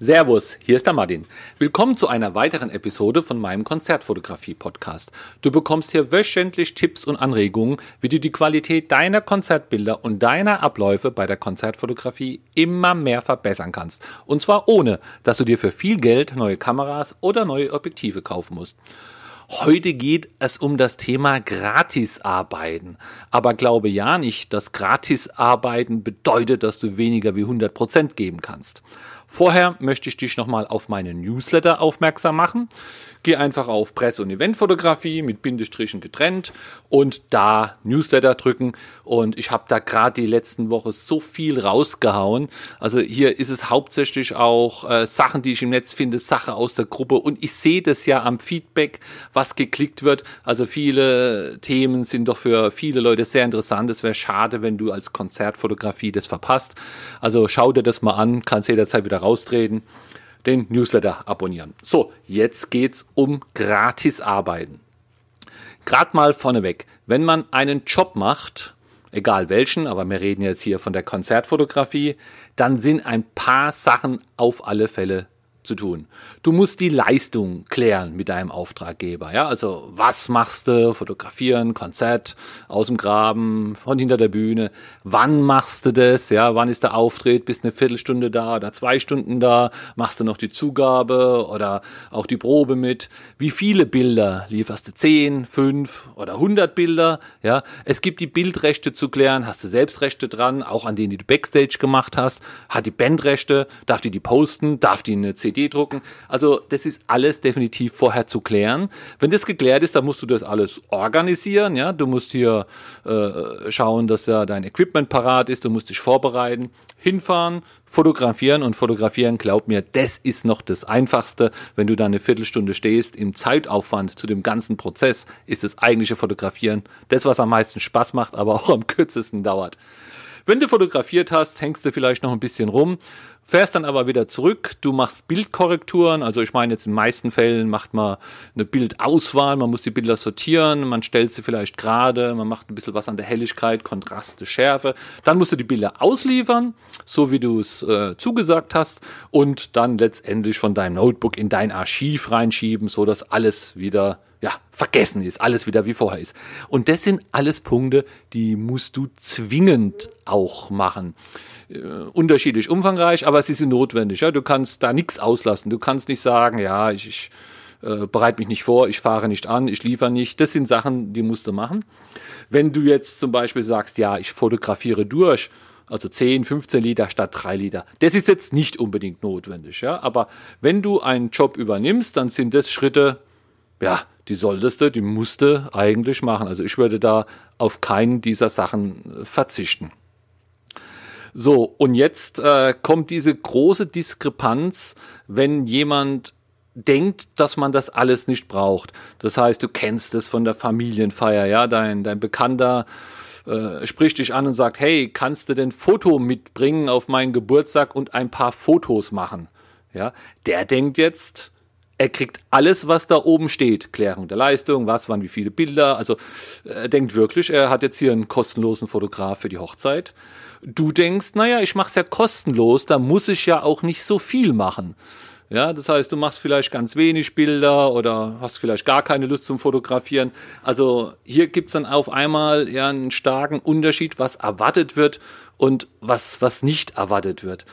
Servus, hier ist der Martin. Willkommen zu einer weiteren Episode von meinem Konzertfotografie-Podcast. Du bekommst hier wöchentlich Tipps und Anregungen, wie du die Qualität deiner Konzertbilder und deiner Abläufe bei der Konzertfotografie immer mehr verbessern kannst. Und zwar ohne, dass du dir für viel Geld neue Kameras oder neue Objektive kaufen musst. Heute geht es um das Thema Gratisarbeiten. Aber glaube ja nicht, dass Gratisarbeiten bedeutet, dass du weniger wie 100 Prozent geben kannst. Vorher möchte ich dich nochmal auf meine Newsletter aufmerksam machen. Geh einfach auf Presse- und Eventfotografie mit Bindestrichen getrennt und da Newsletter drücken. Und ich habe da gerade die letzten Woche so viel rausgehauen. Also hier ist es hauptsächlich auch äh, Sachen, die ich im Netz finde, Sache aus der Gruppe. Und ich sehe das ja am Feedback, was geklickt wird. Also viele Themen sind doch für viele Leute sehr interessant. Es wäre schade, wenn du als Konzertfotografie das verpasst. Also schau dir das mal an, kannst jederzeit wieder raustreten den Newsletter abonnieren. So, jetzt geht's um Gratisarbeiten. Gerade mal vorneweg, wenn man einen Job macht, egal welchen, aber wir reden jetzt hier von der Konzertfotografie, dann sind ein paar Sachen auf alle Fälle zu tun. Du musst die Leistung klären mit deinem Auftraggeber. Ja, also was machst du? Fotografieren, Konzert aus dem Graben, von hinter der Bühne. Wann machst du das? Ja, wann ist der Auftritt? Bist eine Viertelstunde da oder zwei Stunden da? Machst du noch die Zugabe oder auch die Probe mit? Wie viele Bilder lieferst du? Zehn, fünf oder hundert Bilder? Ja, es gibt die Bildrechte zu klären. Hast du Selbstrechte dran? Auch an denen, die du Backstage gemacht hast? Hat die Bandrechte? Darf die die posten? Darf die eine CD CD drucken. Also das ist alles definitiv vorher zu klären. Wenn das geklärt ist, dann musst du das alles organisieren. Ja, du musst hier äh, schauen, dass ja dein Equipment parat ist. Du musst dich vorbereiten, hinfahren, fotografieren und fotografieren. Glaub mir, das ist noch das Einfachste. Wenn du da eine Viertelstunde stehst, im Zeitaufwand zu dem ganzen Prozess ist das eigentliche Fotografieren das, was am meisten Spaß macht, aber auch am kürzesten dauert. Wenn du fotografiert hast, hängst du vielleicht noch ein bisschen rum, fährst dann aber wieder zurück. Du machst Bildkorrekturen. Also ich meine jetzt in meisten Fällen macht man eine Bildauswahl. Man muss die Bilder sortieren. Man stellt sie vielleicht gerade. Man macht ein bisschen was an der Helligkeit, Kontraste, Schärfe. Dann musst du die Bilder ausliefern, so wie du es äh, zugesagt hast. Und dann letztendlich von deinem Notebook in dein Archiv reinschieben, so dass alles wieder ja, vergessen ist, alles wieder wie vorher ist. Und das sind alles Punkte, die musst du zwingend auch machen. Äh, unterschiedlich umfangreich, aber sie sind notwendig. Ja? Du kannst da nichts auslassen. Du kannst nicht sagen, ja, ich, ich äh, bereite mich nicht vor, ich fahre nicht an, ich liefere nicht. Das sind Sachen, die musst du machen. Wenn du jetzt zum Beispiel sagst, ja, ich fotografiere durch, also 10, 15 Liter statt 3 Liter. Das ist jetzt nicht unbedingt notwendig, ja. Aber wenn du einen Job übernimmst, dann sind das Schritte, ja, die solltest du, die musst du eigentlich machen. Also ich würde da auf keinen dieser Sachen äh, verzichten. So, und jetzt äh, kommt diese große Diskrepanz, wenn jemand denkt, dass man das alles nicht braucht. Das heißt, du kennst es von der Familienfeier, ja, dein, dein Bekannter äh, spricht dich an und sagt, hey, kannst du denn Foto mitbringen auf meinen Geburtstag und ein paar Fotos machen? Ja, der denkt jetzt, er kriegt alles, was da oben steht. Klärung der Leistung, was, wann, wie viele Bilder. Also er denkt wirklich, er hat jetzt hier einen kostenlosen Fotograf für die Hochzeit. Du denkst, naja, ich mache es ja kostenlos, da muss ich ja auch nicht so viel machen. Ja, das heißt, du machst vielleicht ganz wenig Bilder oder hast vielleicht gar keine Lust zum Fotografieren. Also hier gibt es dann auf einmal ja einen starken Unterschied, was erwartet wird und was, was nicht erwartet wird.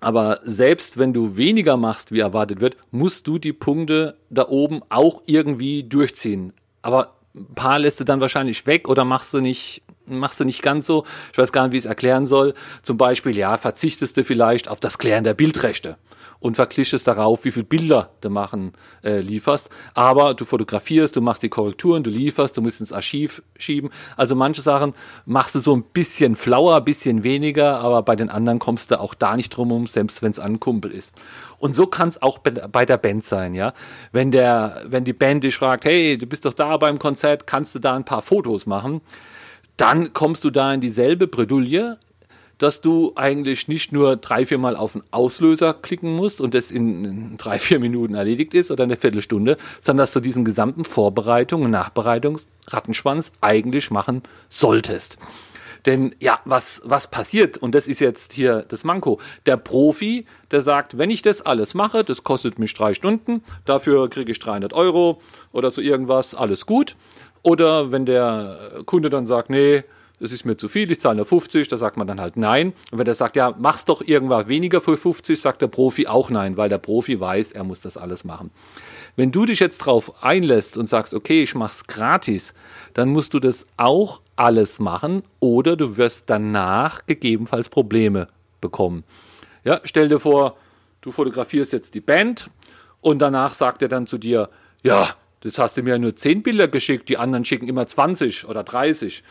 Aber selbst wenn du weniger machst, wie erwartet wird, musst du die Punkte da oben auch irgendwie durchziehen. Aber ein paar lässt du dann wahrscheinlich weg oder machst du nicht, machst du nicht ganz so. Ich weiß gar nicht, wie ich es erklären soll. Zum Beispiel, ja, verzichtest du vielleicht auf das Klären der Bildrechte und vergleichst darauf, wie viele Bilder du machen äh, lieferst. Aber du fotografierst, du machst die Korrekturen, du lieferst, du musst ins Archiv schieben. Also manche Sachen machst du so ein bisschen flauer, bisschen weniger, aber bei den anderen kommst du auch da nicht drum um, selbst wenn es an Kumpel ist. Und so kann es auch bei der Band sein, ja. Wenn der, wenn die Band dich fragt, hey, du bist doch da beim Konzert, kannst du da ein paar Fotos machen? Dann kommst du da in dieselbe Bredouille, dass du eigentlich nicht nur drei, vier Mal auf den Auslöser klicken musst und das in drei, vier Minuten erledigt ist oder eine Viertelstunde, sondern dass du diesen gesamten Vorbereitung und Nachbereitungsrattenschwanz eigentlich machen solltest. Denn ja, was, was passiert, und das ist jetzt hier das Manko, der Profi, der sagt, wenn ich das alles mache, das kostet mich drei Stunden, dafür kriege ich 300 Euro oder so irgendwas, alles gut. Oder wenn der Kunde dann sagt, nee, das ist mir zu viel, ich zahle nur 50, da sagt man dann halt nein. Und wenn der sagt, ja, mach's doch irgendwas weniger für 50, sagt der Profi auch nein, weil der Profi weiß, er muss das alles machen. Wenn du dich jetzt drauf einlässt und sagst, okay, ich mach's gratis, dann musst du das auch alles machen oder du wirst danach gegebenenfalls Probleme bekommen. Ja, stell dir vor, du fotografierst jetzt die Band und danach sagt er dann zu dir, ja, das hast du mir nur 10 Bilder geschickt, die anderen schicken immer 20 oder 30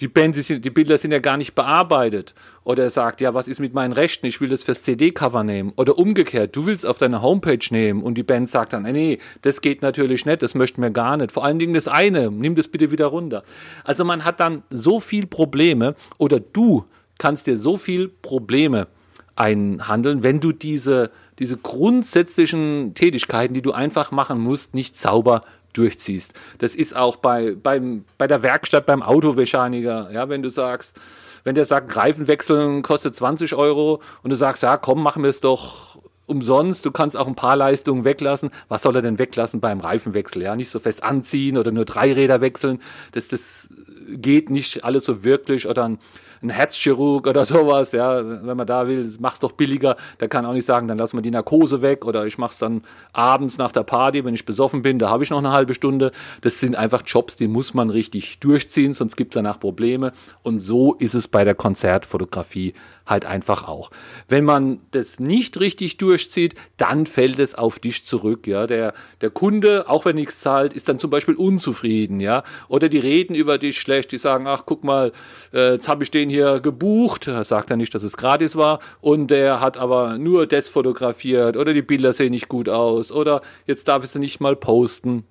die, Band, die, die, Bilder sind ja gar nicht bearbeitet. Oder er sagt, ja, was ist mit meinen Rechten? Ich will das fürs CD-Cover nehmen. Oder umgekehrt, du willst auf deine Homepage nehmen und die Band sagt dann, nee, das geht natürlich nicht, das möchten wir gar nicht. Vor allen Dingen das eine, nimm das bitte wieder runter. Also man hat dann so viel Probleme oder du kannst dir so viel Probleme einhandeln, wenn du diese, diese grundsätzlichen Tätigkeiten, die du einfach machen musst, nicht sauber durchziehst. Das ist auch bei, beim, bei der Werkstatt, beim Automechaniker, ja, wenn du sagst, wenn der sagt, Reifen wechseln kostet 20 Euro und du sagst, ja, komm, machen wir es doch umsonst, du kannst auch ein paar Leistungen weglassen. Was soll er denn weglassen beim Reifenwechsel? Ja, nicht so fest anziehen oder nur drei Räder wechseln. Das, das geht nicht alles so wirklich. Oder ein, ein Herzchirurg oder sowas, ja, wenn man da will, mach's doch billiger. Der kann auch nicht sagen, dann lassen wir die Narkose weg oder ich mach's dann abends nach der Party, wenn ich besoffen bin, da habe ich noch eine halbe Stunde. Das sind einfach Jobs, die muss man richtig durchziehen, sonst gibt es danach Probleme. Und so ist es bei der Konzertfotografie halt einfach auch. Wenn man das nicht richtig durchzieht, dann fällt es auf dich zurück. Ja, der, der Kunde, auch wenn nichts zahlt, ist dann zum Beispiel unzufrieden. Ja, oder die reden über dich schlecht. Die sagen, ach guck mal, äh, jetzt habe ich den hier gebucht. Er sagt ja nicht, dass es gratis war. Und der hat aber nur das fotografiert oder die Bilder sehen nicht gut aus oder jetzt darf ich sie nicht mal posten.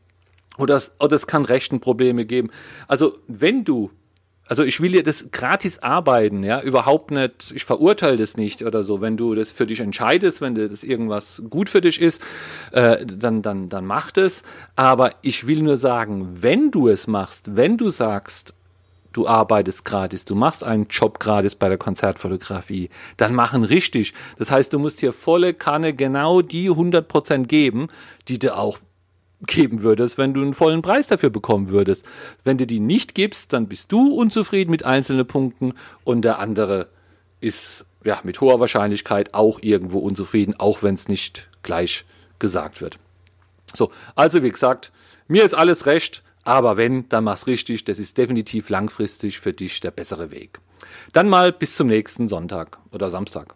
Oder es, oder es kann rechten Probleme geben. Also wenn du also ich will ja das gratis arbeiten, ja, überhaupt nicht, ich verurteile das nicht oder so. Wenn du das für dich entscheidest, wenn das irgendwas gut für dich ist, äh, dann, dann, dann mach das. Aber ich will nur sagen, wenn du es machst, wenn du sagst, du arbeitest gratis, du machst einen Job gratis bei der Konzertfotografie, dann machen richtig. Das heißt, du musst hier volle Kanne genau die 100% geben, die du auch geben würdest, wenn du einen vollen Preis dafür bekommen würdest. Wenn du die nicht gibst, dann bist du unzufrieden mit einzelnen Punkten und der andere ist ja mit hoher Wahrscheinlichkeit auch irgendwo unzufrieden, auch wenn es nicht gleich gesagt wird. So, also wie gesagt, mir ist alles recht, aber wenn, dann mach's richtig. Das ist definitiv langfristig für dich der bessere Weg. Dann mal bis zum nächsten Sonntag oder Samstag.